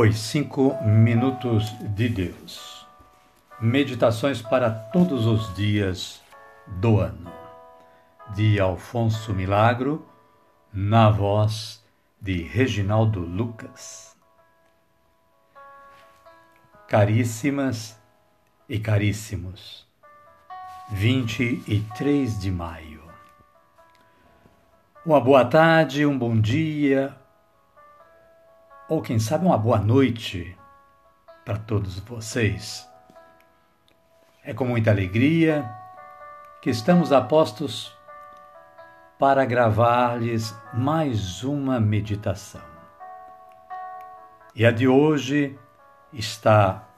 Os Cinco Minutos de Deus. Meditações para todos os dias do ano. De Alfonso Milagro, na voz de Reginaldo Lucas. Caríssimas e caríssimos, 23 de maio. Uma boa tarde, um bom dia, ou quem sabe uma boa noite para todos vocês. É com muita alegria que estamos a postos para gravar-lhes mais uma meditação. E a de hoje está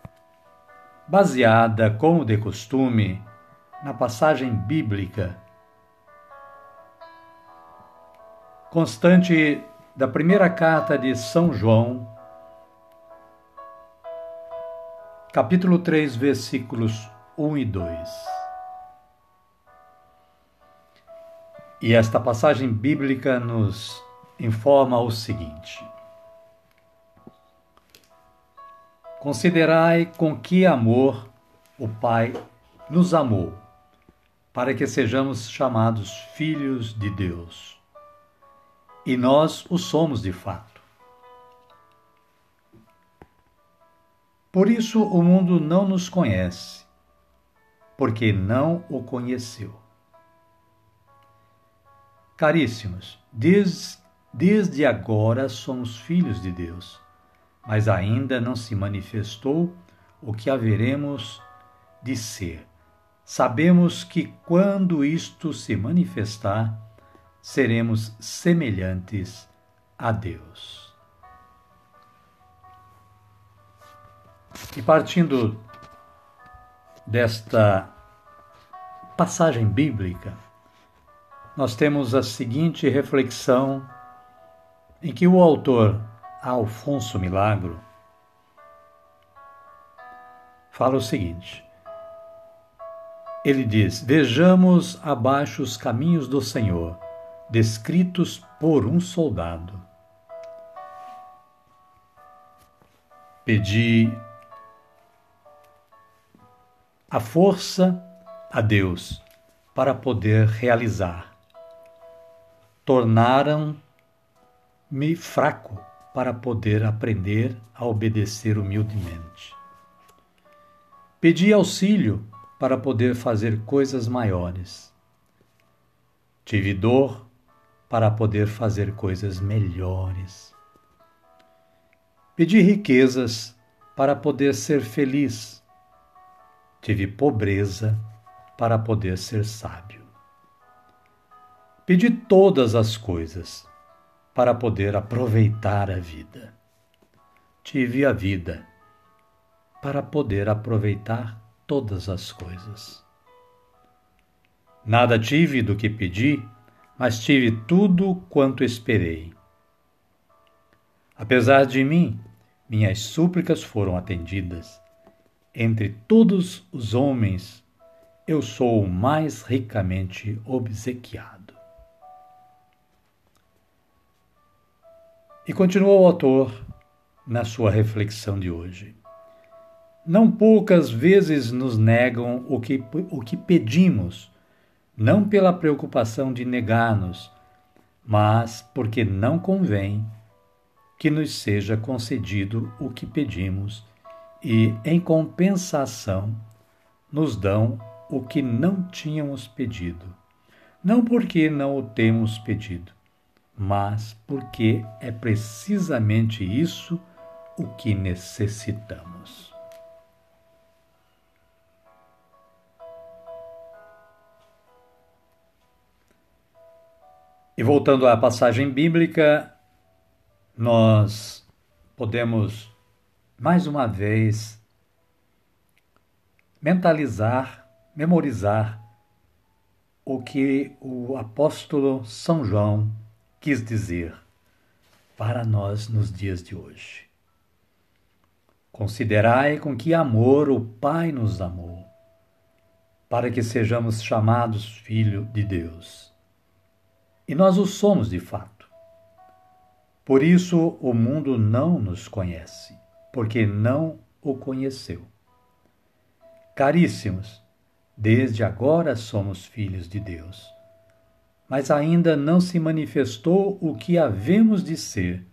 baseada, como de costume, na passagem bíblica constante da primeira carta de São João, capítulo 3, versículos 1 e 2. E esta passagem bíblica nos informa o seguinte: Considerai com que amor o Pai nos amou, para que sejamos chamados filhos de Deus e nós o somos de fato. Por isso o mundo não nos conhece, porque não o conheceu. Caríssimos, desde, desde agora somos filhos de Deus, mas ainda não se manifestou o que haveremos de ser. Sabemos que quando isto se manifestar, seremos semelhantes a Deus. E partindo desta passagem bíblica, nós temos a seguinte reflexão em que o autor Alfonso Milagro fala o seguinte: ele diz: Vejamos abaixo os caminhos do Senhor descritos por um soldado. Pedi a força a Deus para poder realizar. Tornaram-me fraco para poder aprender a obedecer humildemente. Pedi auxílio para poder fazer coisas maiores. Tive dor para poder fazer coisas melhores. Pedi riquezas para poder ser feliz. Tive pobreza para poder ser sábio. Pedi todas as coisas para poder aproveitar a vida. Tive a vida para poder aproveitar todas as coisas. Nada tive do que pedi mas tive tudo quanto esperei. Apesar de mim, minhas súplicas foram atendidas. Entre todos os homens, eu sou o mais ricamente obsequiado. E continuou o autor na sua reflexão de hoje. Não poucas vezes nos negam o que, o que pedimos não pela preocupação de negar-nos, mas porque não convém que nos seja concedido o que pedimos e, em compensação, nos dão o que não tínhamos pedido. Não porque não o temos pedido, mas porque é precisamente isso o que necessitamos. E voltando à passagem bíblica, nós podemos mais uma vez mentalizar, memorizar o que o apóstolo São João quis dizer para nós nos dias de hoje. Considerai com que amor o Pai nos amou, para que sejamos chamados filho de Deus. E nós o somos de fato. Por isso o mundo não nos conhece, porque não o conheceu. Caríssimos, desde agora somos filhos de Deus, mas ainda não se manifestou o que havemos de ser.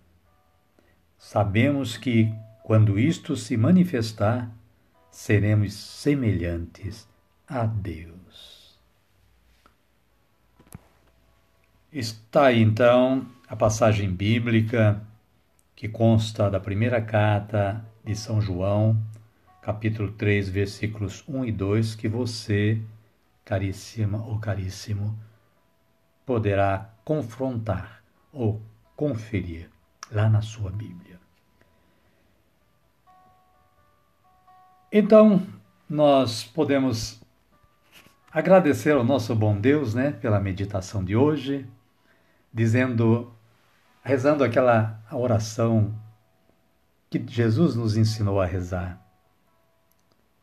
Sabemos que, quando isto se manifestar, seremos semelhantes a Deus. Está aí então a passagem bíblica que consta da primeira carta de São João, capítulo 3, versículos 1 e 2, que você, caríssima ou caríssimo, poderá confrontar ou conferir lá na sua Bíblia. Então, nós podemos agradecer ao nosso bom Deus, né, pela meditação de hoje, dizendo, rezando aquela oração que Jesus nos ensinou a rezar.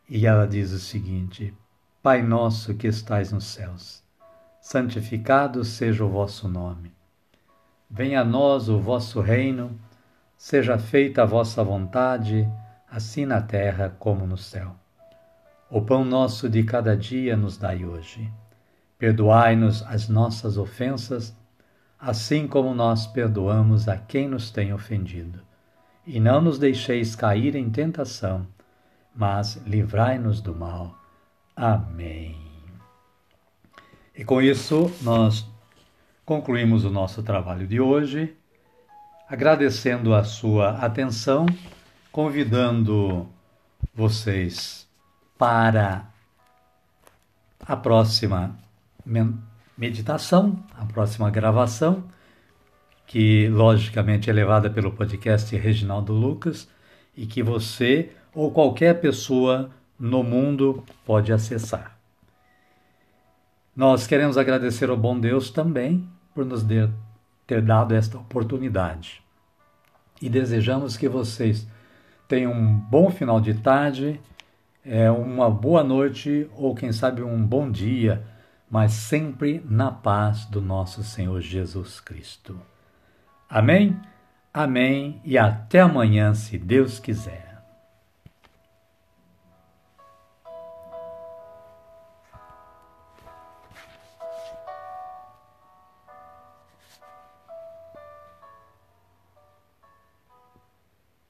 E ela diz o seguinte: Pai nosso que estais nos céus, santificado seja o vosso nome. Venha a nós o vosso reino, seja feita a vossa vontade, assim na terra como no céu. O pão nosso de cada dia nos dai hoje. Perdoai-nos as nossas ofensas, assim como nós perdoamos a quem nos tem ofendido. E não nos deixeis cair em tentação, mas livrai-nos do mal. Amém. E com isso, nós concluímos o nosso trabalho de hoje, agradecendo a sua atenção, convidando vocês para a próxima meditação, a próxima gravação, que logicamente é levada pelo podcast Reginaldo Lucas e que você ou qualquer pessoa no mundo pode acessar. Nós queremos agradecer ao bom Deus também por nos ter dado esta oportunidade e desejamos que vocês tenham um bom final de tarde é, uma boa noite ou, quem sabe, um bom dia, mas sempre na paz do nosso Senhor Jesus Cristo. Amém? Amém e até amanhã, se Deus quiser.